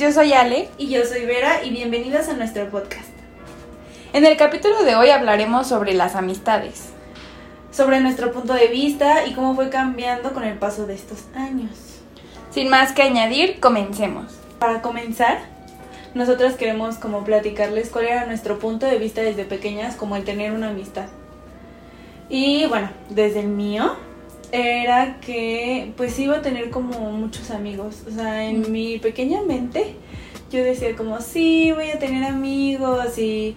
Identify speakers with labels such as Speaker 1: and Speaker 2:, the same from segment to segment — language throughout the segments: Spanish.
Speaker 1: yo soy Ale
Speaker 2: y yo soy Vera y bienvenidos a nuestro podcast.
Speaker 1: En el capítulo de hoy hablaremos sobre las amistades.
Speaker 2: Sobre nuestro punto de vista y cómo fue cambiando con el paso de estos años.
Speaker 1: Sin más que añadir, comencemos.
Speaker 2: Para comenzar, nosotras queremos como platicarles cuál era nuestro punto de vista desde pequeñas, como el tener una amistad. Y bueno, desde el mío era que pues iba a tener como muchos amigos. O sea, en
Speaker 1: Mm.
Speaker 2: mi pequeña mente yo decía como, sí, voy a tener amigos y...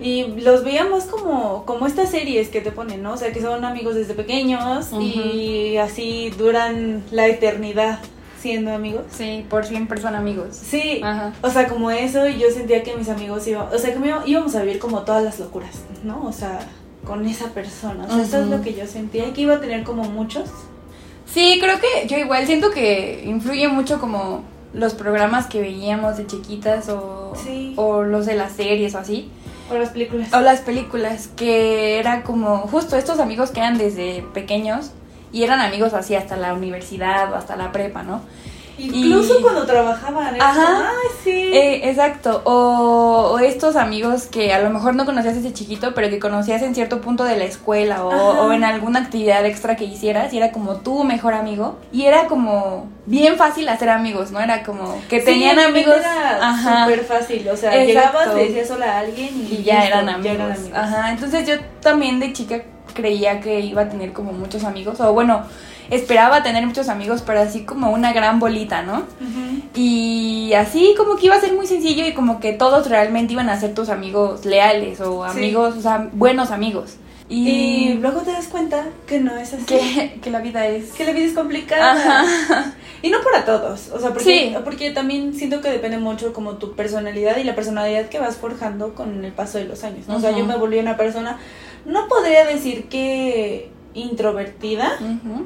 Speaker 2: Y los veíamos como, como estas series que te ponen, ¿no? O sea, que son amigos desde pequeños y así duran la eternidad siendo amigos.
Speaker 1: Sí, por siempre son amigos.
Speaker 2: Sí,
Speaker 1: Ajá.
Speaker 2: o sea, como eso, y yo sentía que mis amigos iban, o sea, que me- íbamos a vivir como todas las locuras, ¿no? O sea, con esa persona. O sea, eso es lo que yo sentía, y que iba a tener como muchos.
Speaker 1: Sí, creo que yo igual siento que influye mucho como los programas que veíamos de chiquitas o,
Speaker 2: Sí.
Speaker 1: o los de las series o así.
Speaker 2: O las películas.
Speaker 1: O las películas, que era como justo estos amigos que eran desde pequeños y eran amigos así hasta la universidad o hasta la prepa, ¿no?
Speaker 2: Incluso
Speaker 1: y-
Speaker 2: cuando trabajaban, era
Speaker 1: Ajá.
Speaker 2: ay, sí.
Speaker 1: Eh, exacto, o, o estos amigos que a lo mejor no conocías desde chiquito, pero que conocías en cierto punto de la escuela o, en alguna actividad extra que hicieras y era como tu mejor amigo y era como bien fácil hacer amigos, ¿no? Era como que
Speaker 2: Sí,
Speaker 1: tenían amigos,
Speaker 2: Era súper fácil, o sea,
Speaker 1: Exacto.
Speaker 2: llegabas, le decías hola a alguien y,
Speaker 1: y ya
Speaker 2: listo,
Speaker 1: eran amigos. Ajá, entonces yo también de chica creía que iba a tener como muchos amigos, o bueno, esperaba tener muchos amigos, pero así como una gran bolita, ¿no? Y así como que iba a ser muy sencillo y como que todos realmente iban a ser tus amigos leales o
Speaker 2: Sí.
Speaker 1: amigos, o sea, buenos amigos.
Speaker 2: Y
Speaker 1: Y,
Speaker 2: luego te das cuenta que no es así.
Speaker 1: que, que la vida es...
Speaker 2: que la vida es complicada.
Speaker 1: Ajá.
Speaker 2: Y no para todos, o sea, porque,
Speaker 1: Sí.
Speaker 2: porque también siento que depende mucho como tu personalidad y la personalidad que vas forjando con el paso de los años, ¿no? O sea, yo me volví una persona, no podría decir que introvertida,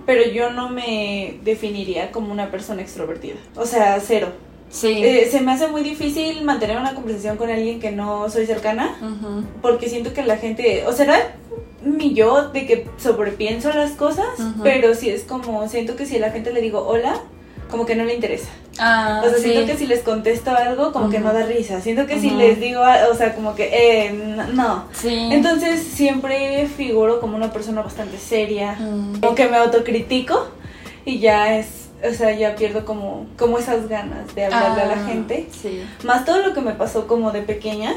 Speaker 2: pero yo no me definiría como una persona extrovertida. O sea, cero.
Speaker 1: Sí.
Speaker 2: Eh, se me hace muy difícil mantener una conversación con alguien que no soy cercana, porque siento que la gente, o será mi yo de que sobrepienso las cosas, pero sí es como, siento que si a la gente le digo hola, como que no le interesa.
Speaker 1: Ah,
Speaker 2: O sea,
Speaker 1: sí.
Speaker 2: siento que si les contesto algo, como que no da risa. Siento que si les digo, o sea, como que, eh, no.
Speaker 1: Sí.
Speaker 2: Entonces siempre figuro como una persona bastante seria, como que me autocritico y ya es, o sea, ya pierdo como, como esas ganas de hablarle a la
Speaker 1: Ah,
Speaker 2: gente.
Speaker 1: Sí.
Speaker 2: Más todo lo que me pasó como de pequeña,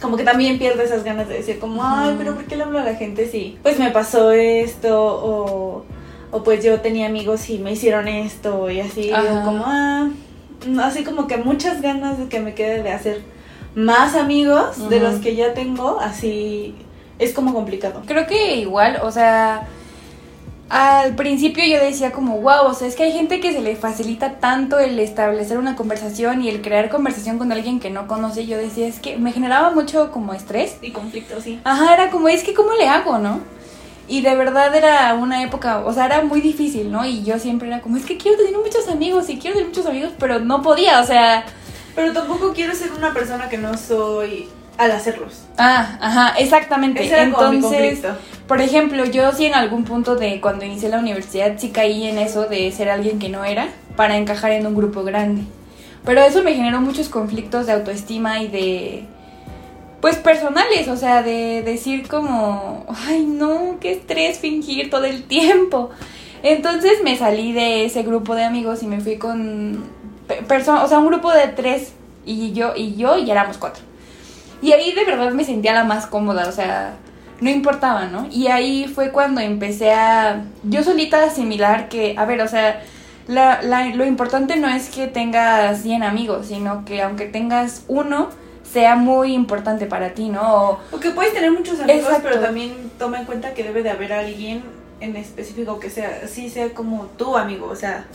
Speaker 2: como que también pierdo esas ganas de decir como, ay, pero ¿por qué le hablo a la gente si pues me pasó esto o, o pues yo tenía amigos y me hicieron esto y así, como, ah, así como que muchas ganas de que me quede de hacer más amigos de los que ya tengo, así es como complicado.
Speaker 1: Creo que igual, o sea, al principio yo decía como, wow, o sea, es que hay gente que se le facilita tanto el establecer una conversación y el crear conversación con alguien que no conoce. Yo decía, es que me generaba mucho como estrés.
Speaker 2: Y conflicto, sí.
Speaker 1: Ajá, era como, es que ¿cómo le hago, no? Y de verdad era una época, o sea, era muy difícil, ¿no? Y yo siempre era como, es que quiero tener muchos amigos y quiero tener muchos amigos, pero no podía, o sea...
Speaker 2: Pero tampoco quiero ser una persona que no soy al hacerlos.
Speaker 1: Ah, ajá, exactamente.
Speaker 2: Ese era como mi
Speaker 1: Entonces, por ejemplo, yo sí en algún punto de cuando inicié la universidad sí caí en eso de ser alguien que no era para encajar en un grupo grande. Pero eso me generó muchos conflictos de autoestima y de pues personales, o sea, de decir como, ay, no, qué estrés fingir todo el tiempo. Entonces me salí de ese grupo de amigos y me fui con personas, o sea, un grupo de tres y yo y yo y éramos cuatro. Y ahí de verdad me sentía la más cómoda, o sea, no importaba, ¿no? Y ahí fue cuando empecé a yo solita asimilar que, a ver, o sea, lo importante no es que tengas 100 amigos, sino que aunque tengas uno, sea muy importante para ti, ¿no?
Speaker 2: O, que puedes tener muchos amigos, pero también toma en cuenta que debe de haber alguien en específico que sea, sí sea como tu amigo, o sea,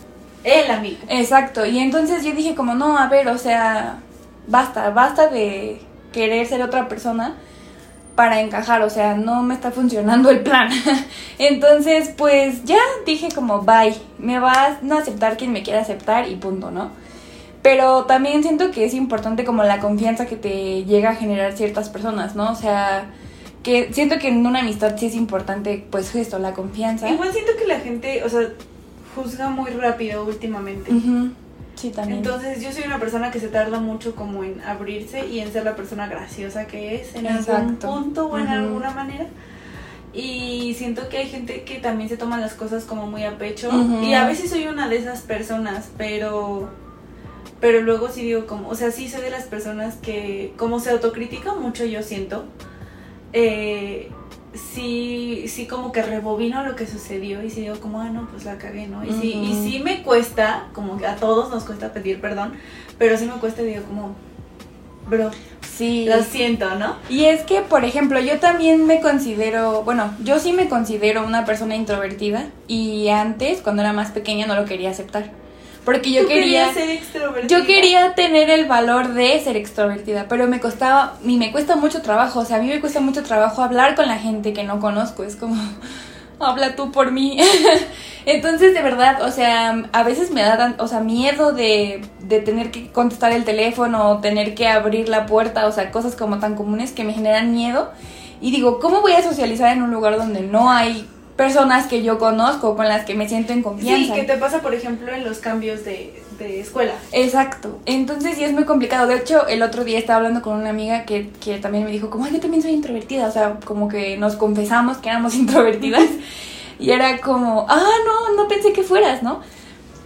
Speaker 2: el amigo.
Speaker 1: Exacto, y entonces yo dije como, no, a ver, o sea, basta, basta de querer ser otra persona para encajar, o sea, no me está funcionando el plan. Entonces, pues ya dije como, bye, me vas a aceptar quien me quiera aceptar y punto, ¿no? Pero también siento que es importante como la confianza que te llega a generar ciertas personas, ¿no? O sea, que siento que en una amistad sí es importante, pues esto, la confianza.
Speaker 2: Igual siento que la gente, o sea, juzga muy rápido últimamente.
Speaker 1: Sí, también.
Speaker 2: Entonces yo soy una persona que se tarda mucho como en abrirse y en ser la persona graciosa que es en algún punto o en alguna manera. Y siento que hay gente que también se toma las cosas como muy a pecho. Y a veces soy una de esas personas, pero pero luego sí digo como, o sea, sí soy de las personas que como se autocritica mucho yo siento. Eh, sí, sí como que rebobino lo que sucedió y sí digo como, ah, no, pues la cagué, ¿no? Y, sí, y sí me cuesta, como que a todos nos cuesta pedir perdón, pero sí me cuesta, digo como, bro, sí. lo siento, ¿no?
Speaker 1: Y es que, por ejemplo, yo también me considero, bueno, yo sí me considero una persona introvertida y antes, cuando era más pequeña, no lo quería aceptar. Porque yo quería
Speaker 2: ser extrovertida.
Speaker 1: Yo quería tener el valor de ser extrovertida, pero me costaba y me cuesta mucho trabajo, o sea, a mí me cuesta mucho trabajo hablar con la gente que no conozco, es como habla tú por mí. Entonces, de verdad, o sea, a veces me da, o sea, miedo de, de tener que contestar el teléfono o tener que abrir la puerta, o sea, cosas como tan comunes que me generan miedo. Y digo, ¿cómo voy a socializar en un lugar donde no hay personas que yo conozco, con las que me siento en confianza.
Speaker 2: Sí, que te pasa, por ejemplo, en los cambios de, de escuela.
Speaker 1: Exacto. Entonces sí es muy complicado. De hecho, el otro día estaba hablando con una amiga que, que también me dijo, como, Ay, yo también soy introvertida. O sea, como que nos confesamos que éramos introvertidas. y era como, ah, no, no pensé que fueras, ¿no?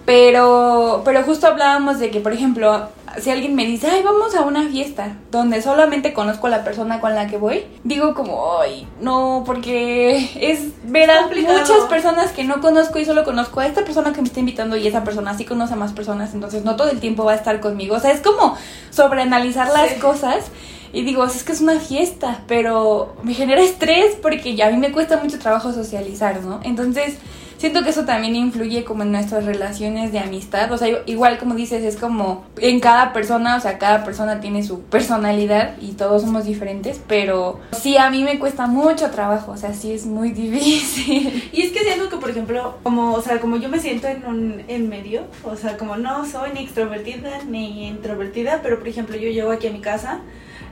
Speaker 1: Pero, pero justo hablábamos de que, por ejemplo, si alguien me dice, ay, vamos a una fiesta donde solamente conozco a la persona con la que voy, digo como, ay, no, porque es ver a muchas personas que no conozco y solo conozco a esta persona que me está invitando y esa persona sí conoce a más personas, entonces no todo el tiempo va a estar conmigo. O sea, es como sobreanalizar las cosas. Y digo, es que es una fiesta, pero me genera estrés porque ya a mí me cuesta mucho trabajo socializar, ¿no? Entonces, siento que eso también influye como en nuestras relaciones de amistad. O sea, igual como dices, es como en cada persona, o sea, cada persona tiene su personalidad y todos somos diferentes, pero sí, a mí me cuesta mucho trabajo, o sea, sí es muy difícil.
Speaker 2: Y es que siento que, por ejemplo, como, o sea, como yo me siento en un en medio, o sea, como no soy ni extrovertida ni introvertida, pero por ejemplo, yo llego aquí a mi casa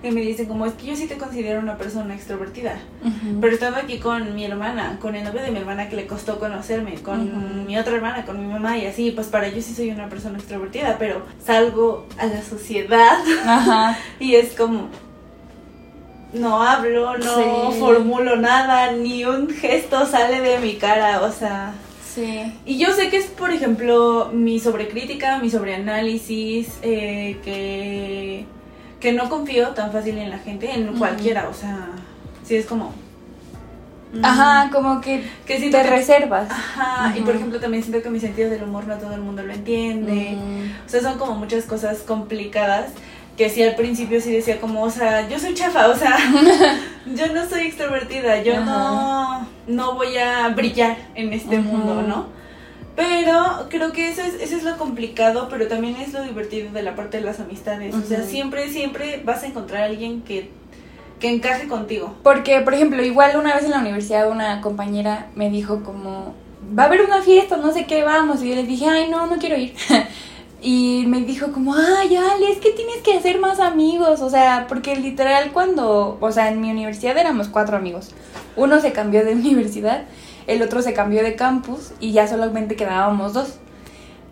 Speaker 2: y me dicen como es que yo sí te considero una persona extrovertida. Pero estando aquí con mi hermana, con el novio de mi hermana que le costó conocerme, con mi otra hermana, con mi mamá y así, pues para ellos sí soy una persona extrovertida, pero salgo a la sociedad y es como no hablo, no formulo nada, ni un gesto sale de mi cara, o sea,
Speaker 1: Sí.
Speaker 2: Y yo sé que es, por ejemplo, mi sobrecrítica, mi sobreanálisis, eh, que que no confío tan fácil en la gente, en cualquiera, o sea, si es como...
Speaker 1: Mm, ajá, como que, que te reservas.
Speaker 2: Ajá, y por ejemplo también siento que mi sentido del humor no todo el mundo lo entiende. O sea, son como muchas cosas complicadas que sí al principio sí decía como, o sea, yo soy chafa, o sea, yo no soy extrovertida, yo no, no voy a brillar en este mundo, ¿no? Pero creo que eso es, eso es lo complicado, pero también es lo divertido de la parte de las amistades. O sea, siempre, siempre vas a encontrar a alguien que, que encaje contigo.
Speaker 1: Porque, por ejemplo, igual una vez en la universidad una compañera me dijo como, va a haber una fiesta, no sé qué, vamos. Y yo le dije, ay, no, no quiero ir. y me dijo como, ay, Ale, es que tienes que hacer más amigos. O sea, porque literal cuando, o sea, en mi universidad éramos cuatro amigos. Uno se cambió de universidad el otro se cambió de campus y ya solamente quedábamos dos,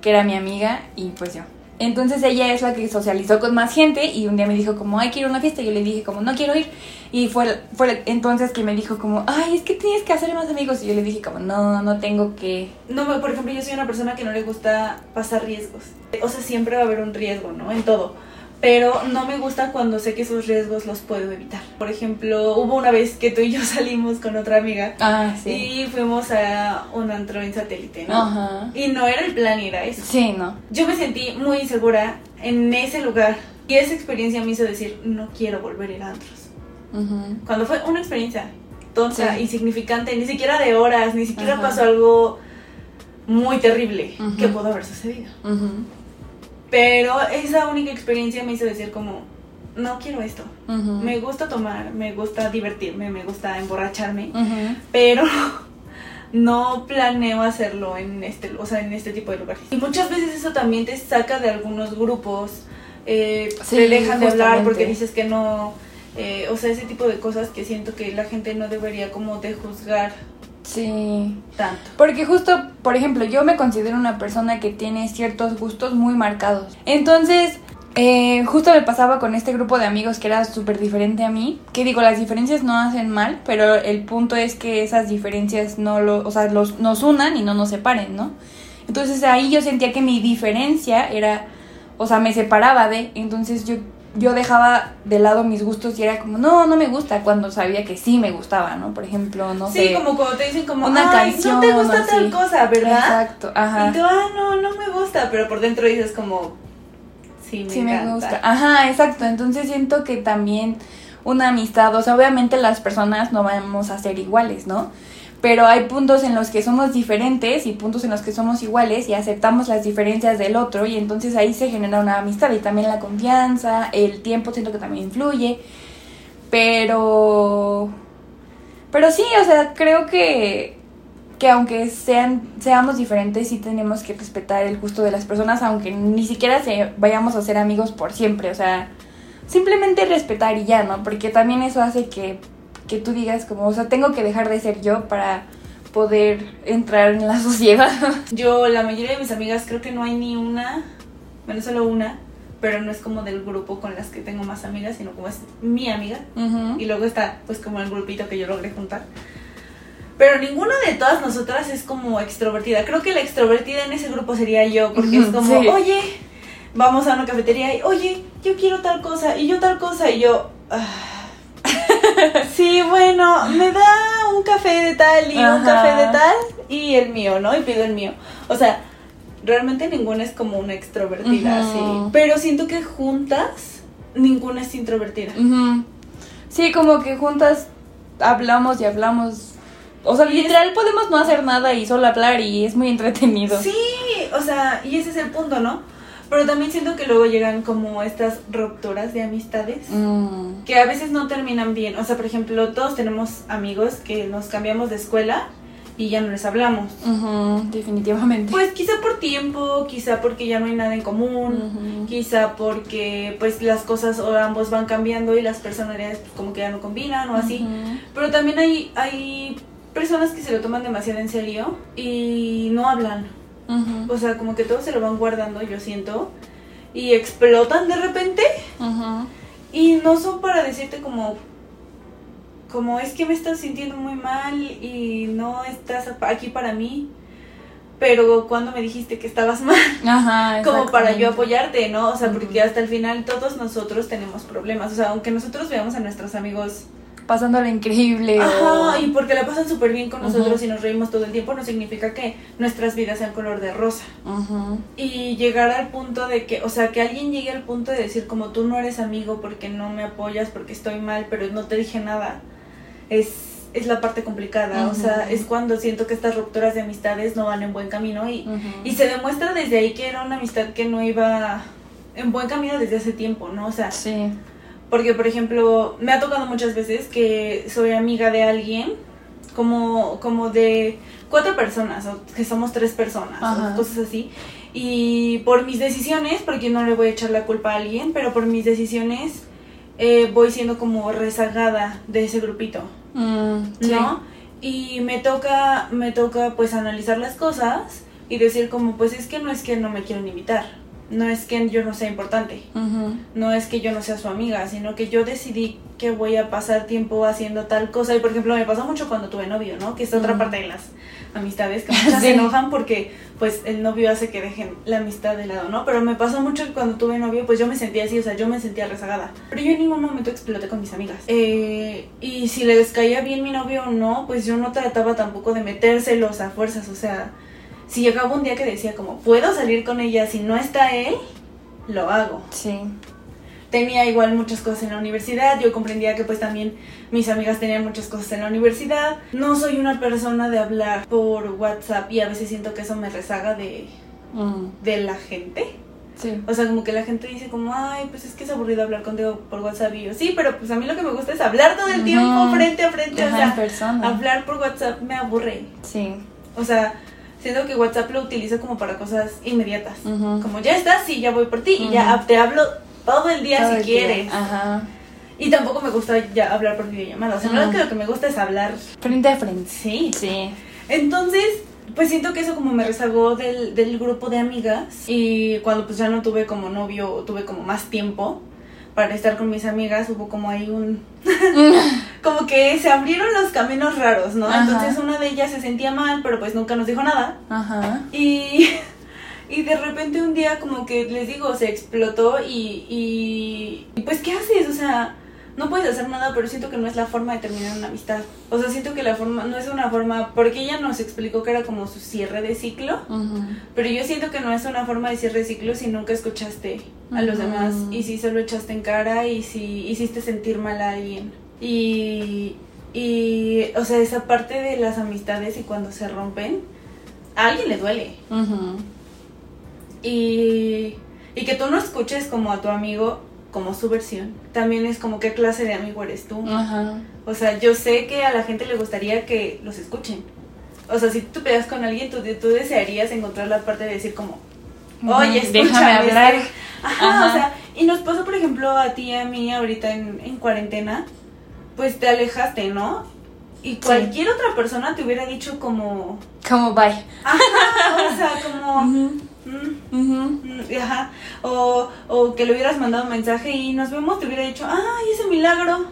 Speaker 1: que era mi amiga y pues yo. Entonces ella es la que socializó con más gente y un día me dijo como, ay, quiero una fiesta. Yo le dije como, no quiero ir. Y fue, fue entonces que me dijo como, ay, es que tienes que hacer más amigos. Y yo le dije como, no, no tengo que...
Speaker 2: No, por ejemplo, yo soy una persona que no le gusta pasar riesgos. O sea, siempre va a haber un riesgo, ¿no? En todo. Pero no me gusta cuando sé que esos riesgos los puedo evitar. Por ejemplo, hubo una vez que tú y yo salimos con otra amiga
Speaker 1: Ah, sí.
Speaker 2: y fuimos a un antro en satélite, ¿no?
Speaker 1: Ajá.
Speaker 2: Y no era el plan ir a eso.
Speaker 1: Sí, no.
Speaker 2: Yo me sentí muy insegura en ese lugar y esa experiencia me hizo decir, no quiero volver a ir a antros.
Speaker 1: Ujú.
Speaker 2: Cuando fue una experiencia tonta,
Speaker 1: Sí.
Speaker 2: insignificante, ni siquiera de horas, ni siquiera
Speaker 1: Ajá.
Speaker 2: pasó algo muy terrible
Speaker 1: Ujú.
Speaker 2: que pudo haber sucedido.
Speaker 1: Ujú.
Speaker 2: Pero esa única experiencia me hizo decir como, no quiero esto. Me gusta tomar, me gusta divertirme, me gusta emborracharme, pero no planeo hacerlo en este, o sea, en este tipo de lugares. Y muchas veces eso también te saca de algunos grupos, eh,
Speaker 1: Sí,
Speaker 2: te dejan de hablar porque dices que no, eh, o sea, ese tipo de cosas que siento que la gente no debería como de juzgar
Speaker 1: Sí.
Speaker 2: tanto.
Speaker 1: Porque justo, por ejemplo, yo me considero una persona que tiene ciertos gustos muy marcados. Entonces, eh, justo me pasaba con este grupo de amigos que era súper diferente a mí. Que digo, las diferencias no hacen mal, pero el punto es que esas diferencias no lo, o sea, los, nos unan y no nos separen, ¿no? Entonces ahí yo sentía que mi diferencia era, o sea, me separaba de, entonces yo, yo dejaba de lado mis gustos y era como, no, no me gusta, cuando sabía que sí me gustaba, ¿no? Por ejemplo, no
Speaker 2: sí,
Speaker 1: sé.
Speaker 2: como cuando te dicen como,
Speaker 1: una
Speaker 2: Ay,
Speaker 1: canción
Speaker 2: no te gusta
Speaker 1: así.
Speaker 2: tal cosa, ¿verdad?
Speaker 1: Exacto, ajá.
Speaker 2: Y tú, ah, no, no me gusta, pero por dentro dices como, sí, me
Speaker 1: sí me gusta. Ajá, exacto. Entonces siento que también una amistad, o sea, obviamente las personas no vamos a ser iguales, ¿no? Pero hay puntos en los que somos diferentes y puntos en los que somos iguales y aceptamos las diferencias del otro y entonces ahí se genera una amistad y también la confianza, el tiempo siento que también influye. Pero pero sí, o sea, creo que que aunque sean seamos diferentes sí tenemos que respetar el gusto de las personas aunque ni siquiera se vayamos a ser amigos por siempre o sea simplemente respetar y ya no porque también eso hace que que tú digas como o sea tengo que dejar de ser yo para poder entrar en la sociedad
Speaker 2: Yo, la mayoría de mis amigas, creo que no hay ni una, bueno, solo una, pero no es como del grupo con las que tengo más amigas, sino como es mi amiga. Y luego está, pues, como el grupito que yo logré juntar. Pero ninguna de todas nosotras es como extrovertida. Creo que la extrovertida en ese grupo sería yo, porque es como,
Speaker 1: sí.
Speaker 2: oye, vamos a una cafetería y, oye, yo quiero tal cosa, y yo tal cosa, y yo, "Ah, sí, bueno, me da un café de tal y un café de tal, y el mío, ¿no? Y pido el mío. O sea, realmente ninguna es como una extrovertida,
Speaker 1: Ujú.
Speaker 2: sí. Pero siento que juntas, ninguna es introvertida.
Speaker 1: Sí, como que juntas hablamos y hablamos. O sea, literal podemos no hacer nada y solo hablar y es muy entretenido.
Speaker 2: Sí, o sea, y ese es el punto, ¿no? Pero también siento que luego llegan como estas rupturas de amistades
Speaker 1: Mm.
Speaker 2: que a veces no terminan bien. O sea, por ejemplo, todos tenemos amigos que nos cambiamos de escuela y ya no les hablamos.
Speaker 1: Definitivamente.
Speaker 2: Pues quizá por tiempo, quizá porque ya no hay nada en común, quizá porque pues las cosas o ambos van cambiando y las personalidades pues, como que ya no combinan o así. Pero también hay, hay personas que se lo toman demasiado en serio y no hablan. O sea, como que todos se lo van guardando, yo siento. Y explotan de repente.
Speaker 1: Ujú.
Speaker 2: Y no son para decirte como... Como es que me estás sintiendo muy mal y no estás aquí para mí. Pero cuando me dijiste que estabas mal,
Speaker 1: Ajá,
Speaker 2: como para yo apoyarte, ¿no? O sea, porque
Speaker 1: Ujú.
Speaker 2: hasta el final todos nosotros tenemos problemas. O sea, aunque nosotros veamos a nuestros amigos
Speaker 1: Pasándolo increíble. o-
Speaker 2: Ajá, y porque la pasan súper bien con nosotros y nos reímos todo el tiempo, no significa que nuestras vidas sean color de rosa.
Speaker 1: Ujú.
Speaker 2: Y llegar al punto de que, o sea, que alguien llegue al punto de decir como tú no eres amigo porque no me apoyas, porque estoy mal, pero no te dije nada, es, es la parte complicada. O sea, es cuando siento que estas rupturas de amistades no van en buen camino y, y se demuestra desde ahí que era una amistad que no iba en buen camino desde hace tiempo, ¿no? O sea,
Speaker 1: Sí.
Speaker 2: Porque, por ejemplo, me ha tocado muchas veces que soy amiga de alguien, como, como de cuatro personas, o que somos tres personas,
Speaker 1: Ajá.
Speaker 2: o cosas así. Y por mis decisiones, porque no le voy a echar la culpa a alguien, pero por mis decisiones eh, voy siendo como rezagada de ese grupito,
Speaker 1: Mm, sí.
Speaker 2: ¿no? Y me toca, me toca pues analizar las cosas y decir como, pues es que no es que no me quieren invitar. No es que yo no sea importante, no es que yo no sea su amiga, sino que yo decidí que voy a pasar tiempo haciendo tal cosa. Y por ejemplo, me pasó mucho cuando tuve novio, ¿no? Que es otra parte de las amistades que muchas se enojan porque pues el novio hace que dejen la amistad de lado, ¿no? Pero me pasó mucho que cuando tuve novio, pues yo me sentía así, o sea, yo me sentía rezagada. Pero yo en ningún momento exploté con mis amigas. Eh, y si les caía bien mi novio o no, pues yo no trataba tampoco de metérselos a fuerzas, o sea si llegaba un día que decía como, puedo salir con ella si no está él, lo hago.
Speaker 1: Sí.
Speaker 2: Tenía igual muchas cosas en la universidad, yo comprendía que pues también mis amigas tenían muchas cosas en la universidad. No soy una persona de hablar por WhatsApp y a veces siento que eso me rezaga de, mm. de la gente.
Speaker 1: Sí.
Speaker 2: O sea, como que la gente dice como, ay, pues es que es aburrido hablar contigo por WhatsApp y yo, sí, pero pues a mí lo que me gusta es hablar todo el tiempo frente a frente, o sea, hablar por WhatsApp me aburre.
Speaker 1: Sí.
Speaker 2: O sea, siento que WhatsApp lo utiliza como para cosas inmediatas. Como ya estás, sí, ya voy por ti y ya te hablo todo el día si quieres.
Speaker 1: Ajá.
Speaker 2: Y tampoco me gusta ya hablar por videollamada. O sea, no es que lo que me gusta es hablar.
Speaker 1: Frente a frente.
Speaker 2: Sí.
Speaker 1: Sí.
Speaker 2: Entonces, pues siento que eso como me rezagó del, del grupo de amigas. Y cuando pues ya no tuve como novio, tuve como más tiempo para estar con mis amigas, hubo como ahí un... como que se abrieron los caminos raros, ¿no? Entonces una de ellas se sentía mal, pero pues nunca nos dijo nada.
Speaker 1: Ajá.
Speaker 2: Y, y de repente un día como que les digo, se explotó y, y pues ¿qué haces? O sea no puedes hacer nada, pero siento que no es la forma de terminar una amistad. O sea, siento que la forma, no es una forma, porque ella nos explicó que era como su cierre de ciclo, pero yo siento que no es una forma de cierre de ciclo si nunca escuchaste a los demás y si solo echaste en cara y si hiciste sentir mal a alguien. Y, y, o sea, esa parte de las amistades y cuando se rompen, a alguien le duele. Y, y que tú no escuches como a tu amigo como su versión. También es como qué clase de amigo eres tú. O sea, yo sé que a la gente le gustaría que los escuchen. O sea, si tú peleas con alguien, tú, tú desearías encontrar la parte de decir como, oye, escúchame. Déjame hablar. Ajá, o sea, y nos pasó, por ejemplo, a ti y a mí ahorita en, en cuarentena, pues te alejaste, ¿no? Y cualquier otra persona te hubiera dicho como...
Speaker 1: Como bye.
Speaker 2: Ajá, o sea, como... Ajá. O, o, que le hubieras mandado un mensaje y nos vemos, te hubiera dicho, ay, ese milagro.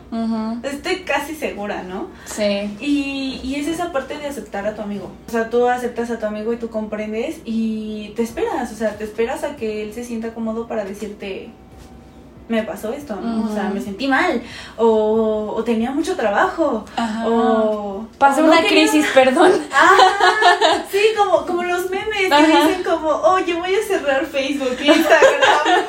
Speaker 2: Estoy casi segura, ¿no?
Speaker 1: Sí.
Speaker 2: Y, y es esa parte de aceptar a tu amigo. O sea, tú aceptas a tu amigo y tú comprendes y te esperas, o sea, te esperas a que él se sienta cómodo para decirte, me pasó esto, ¿no? O sea, me sentí mal, o, o tenía mucho trabajo, o...
Speaker 1: Pasé una crisis, perdón.
Speaker 2: Ah, sí, como, como los memes que dicen como, oye, voy a cerrar Facebook, Instagram,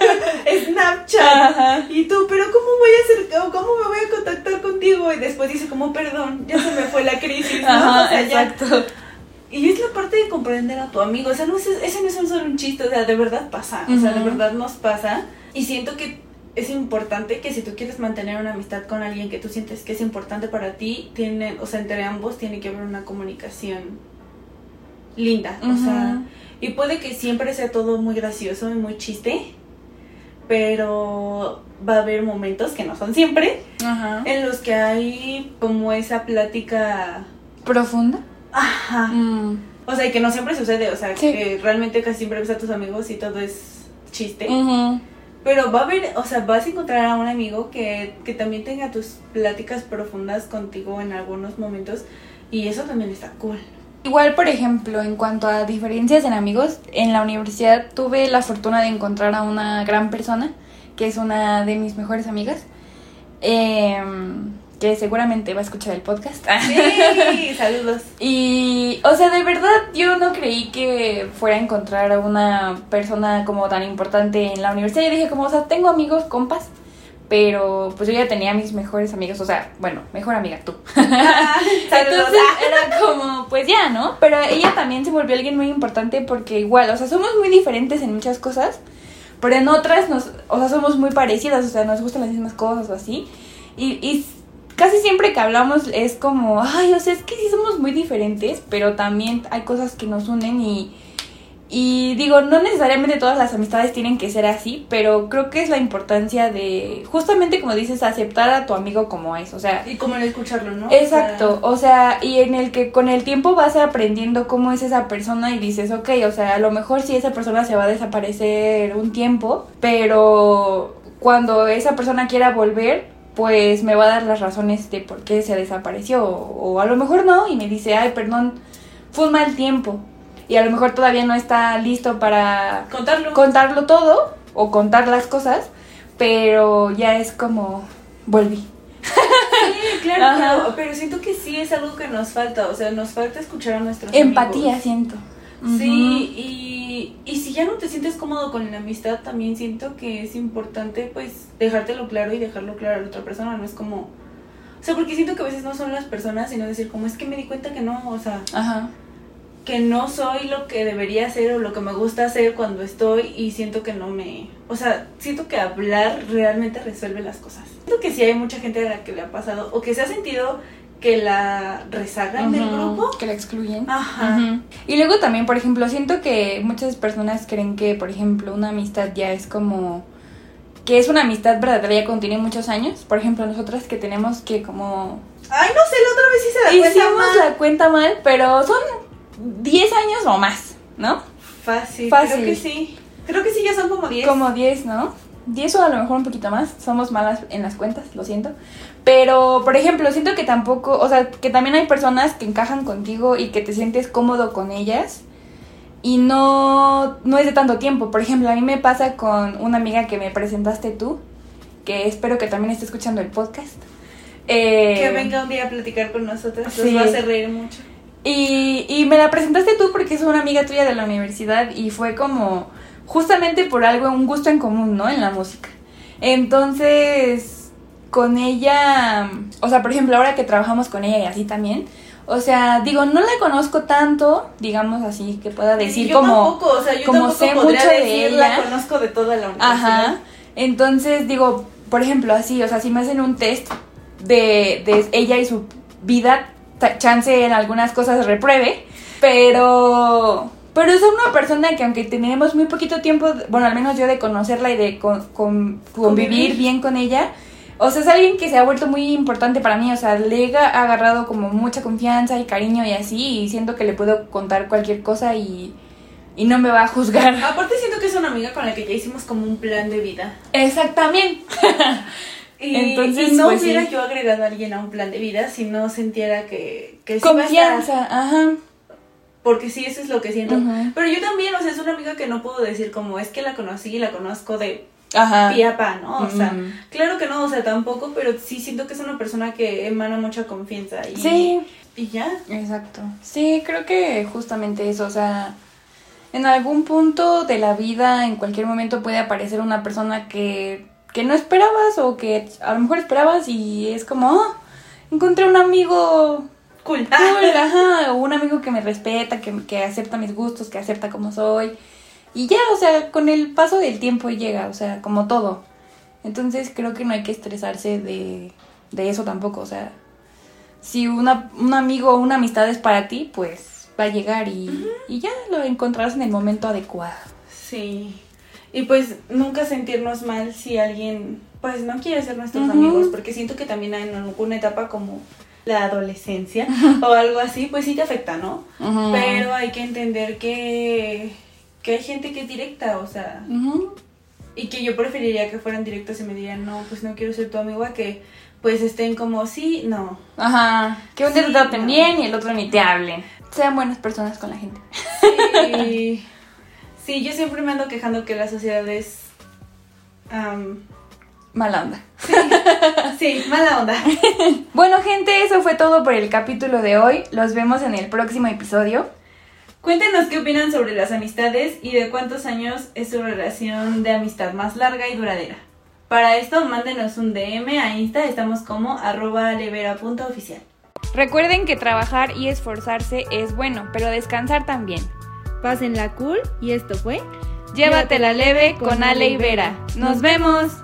Speaker 2: Snapchat, y tú, pero ¿cómo voy a hacer, cómo me voy a contactar contigo? Y después dice como, perdón, ya se me fue la crisis, ¿no?
Speaker 1: o sea, exacto.
Speaker 2: Y es la parte de comprender a tu amigo, o sea, no es, ese no es solo un chiste, o sea, de verdad pasa, o sea, de verdad nos pasa. Y siento que es importante que si tú quieres mantener una amistad con alguien que tú sientes que es importante para ti, tiene, o sea, entre ambos tiene que haber una comunicación linda, o sea, y puede que siempre sea todo muy gracioso y muy chiste, pero va a haber momentos que no son siempre, en los que hay como esa plática
Speaker 1: profunda.
Speaker 2: Ajá. Mm. O sea, y que no siempre sucede, o sea, que realmente casi siempre ves a tus amigos y todo es chiste. Pero va a haber, o sea, vas a encontrar a un amigo que, que también tenga tus pláticas profundas contigo en algunos momentos y eso también está cool.
Speaker 1: Igual, por ejemplo, en cuanto a diferencias en amigos, en la universidad tuve la fortuna de encontrar a una gran persona, que es una de mis mejores amigas. Eh, que seguramente va a escuchar el podcast.
Speaker 2: Sí, saludos.
Speaker 1: y, o sea, de verdad yo no creí que fuera a encontrar a una persona como tan importante en la universidad. Yo dije como, o sea, tengo amigos, compas, pero pues yo ya tenía mis mejores amigos, o sea, bueno, mejor amiga tú. Entonces era como, pues ya, ¿no? Pero ella también se volvió alguien muy importante porque igual, o sea, somos muy diferentes en muchas cosas, pero en otras nos, o sea, somos muy parecidas, o sea, nos gustan las mismas cosas o así. Y, y casi siempre que hablamos es como, ay, o sea, es que sí somos muy diferentes, pero también hay cosas que nos unen y, Y digo, no necesariamente todas las amistades tienen que ser así, pero creo que es la importancia de, justamente como dices, aceptar a tu amigo como es, o sea...
Speaker 2: Y como el escucharlo, ¿no?
Speaker 1: Exacto, o sea, y en el que con el tiempo vas aprendiendo cómo es esa persona y dices, ok, o sea, a lo mejor sí esa persona se va a desaparecer un tiempo, pero cuando esa persona quiera volver, pues me va a dar las razones de por qué se desapareció, o, o a lo mejor no, y me dice, ay, perdón, fue un mal tiempo y a lo mejor todavía no está listo para
Speaker 2: Contarlo.
Speaker 1: contarlo todo o contar las cosas, pero ya es como volví.
Speaker 2: Sí, claro, pero, pero siento que sí es algo que nos falta, o sea, nos falta escuchar a nuestros
Speaker 1: Empatía
Speaker 2: amigos.
Speaker 1: siento.
Speaker 2: Sí, y, y si ya no te sientes cómodo con la amistad, también siento que es importante, pues, dejártelo claro y dejarlo claro a la otra persona, no es como... O sea, porque siento que a veces no son las personas, sino decir, como es que me di cuenta que no, o sea,
Speaker 1: Ajá.
Speaker 2: que no soy lo que debería ser o lo que me gusta hacer cuando estoy y siento que no me... O sea, siento que hablar realmente resuelve las cosas. Siento que sí hay mucha gente a la que le ha pasado o que se ha sentido que la rezagan del grupo.
Speaker 1: Que la excluyen.
Speaker 2: Ajá.
Speaker 1: Y luego también, por ejemplo, siento que muchas personas creen que, por ejemplo, una amistad ya es como que es una amistad verdadera ya cuando tiene muchos años. Por ejemplo, nosotras que tenemos que como
Speaker 2: Ay, no sé, la otra vez sí se da cuenta
Speaker 1: hicimos
Speaker 2: mal.
Speaker 1: la cuenta mal, pero son 10 años o más, ¿no?
Speaker 2: Fácil,
Speaker 1: Fácil.
Speaker 2: creo que sí. Creo que sí, ya son como 10.
Speaker 1: Como 10, ¿no? 10 o a lo mejor un poquito más. Somos malas en las cuentas, lo siento. Pero, por ejemplo, siento que tampoco, o sea, que también hay personas que encajan contigo y que te sientes cómodo con ellas. Y no, no es de tanto tiempo. Por ejemplo, a mí me pasa con una amiga que me presentaste tú, que espero que también esté escuchando el podcast. Eh,
Speaker 2: Que venga un día a platicar con nosotros,
Speaker 1: sí.
Speaker 2: nos va a hacer reír mucho.
Speaker 1: Y, y me la presentaste tú porque es una amiga tuya de la universidad y fue como justamente por algo, un gusto en común, ¿no? En la música. Entonces, con ella, o sea, por ejemplo, ahora que trabajamos con ella y así también, o sea, digo, no la conozco tanto, digamos así, que pueda decir
Speaker 2: yo
Speaker 1: como...
Speaker 2: tampoco, o sea, yo
Speaker 1: como sé mucho de
Speaker 2: decir,
Speaker 1: ella.
Speaker 2: la conozco de toda la universidad.
Speaker 1: Ajá. Entonces, digo, por ejemplo, así, o sea, si me hacen un test de, de ella y su vida, chance en algunas cosas repruebe, pero... Pero es una persona que aunque tenemos muy poquito tiempo, bueno, al menos yo de conocerla y de con- con- convivir
Speaker 2: Convivir.
Speaker 1: bien con ella, o sea, es alguien que se ha vuelto muy importante para mí, o sea, le he ga- agarrado como mucha confianza y cariño y así, y siento que le puedo contar cualquier cosa y, y no me va a juzgar.
Speaker 2: Aparte siento que es una amiga con la que ya hicimos como un plan de vida.
Speaker 1: Exactamente.
Speaker 2: Y,
Speaker 1: Entonces,
Speaker 2: y no
Speaker 1: pues,
Speaker 2: hubiera
Speaker 1: sí.
Speaker 2: yo agregado a alguien a un plan de vida si no sintiera que, que a estar.
Speaker 1: Confianza, ajá.
Speaker 2: Porque sí, eso es lo que siento. Pero yo también, o sea, es una amiga que no puedo decir como es que la conocí y la conozco de
Speaker 1: Ajá.
Speaker 2: pa, ¿no? O sea, claro que no, o sea, tampoco, pero sí siento que es una persona que emana mucha confianza. Y,
Speaker 1: Sí,
Speaker 2: Y ya.
Speaker 1: exacto. Sí, creo que justamente eso, o sea, en algún punto de la vida, en cualquier momento puede aparecer una persona que, que no esperabas o que a lo mejor esperabas y es como, oh, encontré un amigo
Speaker 2: Cool.
Speaker 1: cool, ajá, o un amigo que me respeta, que, que acepta mis gustos, que acepta como soy. Y ya, o sea, con el paso del tiempo llega, o sea, como todo. Entonces creo que no hay que estresarse de, de eso tampoco, o sea, si una, un amigo o una amistad es para ti, pues va a llegar y, y ya lo encontrarás en el momento adecuado.
Speaker 2: Sí. Y pues nunca sentirnos mal si alguien pues no quiere ser nuestros amigos, porque siento que también en alguna etapa como la adolescencia o algo así, pues sí te afecta, ¿no? Pero hay que entender que, que hay gente que es directa, o sea, y que yo preferiría que fueran directos y me dirían, no, pues no quiero ser tu amigo, a que pues estén como, sí, no.
Speaker 1: Ajá, que un día
Speaker 2: Sí,
Speaker 1: te traten
Speaker 2: no.
Speaker 1: bien y el otro ni te hablen. Sean buenas personas con la gente.
Speaker 2: Sí, sí yo siempre me ando quejando que la sociedad es... am,
Speaker 1: Mala onda.
Speaker 2: sí, mala onda.
Speaker 1: Bueno, gente, eso fue todo por el capítulo de hoy. Los vemos en el próximo episodio.
Speaker 2: Cuéntenos qué opinan sobre las amistades y de cuántos años es su relación de amistad más larga y duradera. Para esto, mándenos un DM a Insta, estamos como arroba alevera.oficial.
Speaker 1: Recuerden que trabajar y esforzarse es bueno, pero descansar también.
Speaker 3: Pásenla cool y esto fue
Speaker 1: Llévatela leve con Ale y Vera. ¡Nos vemos!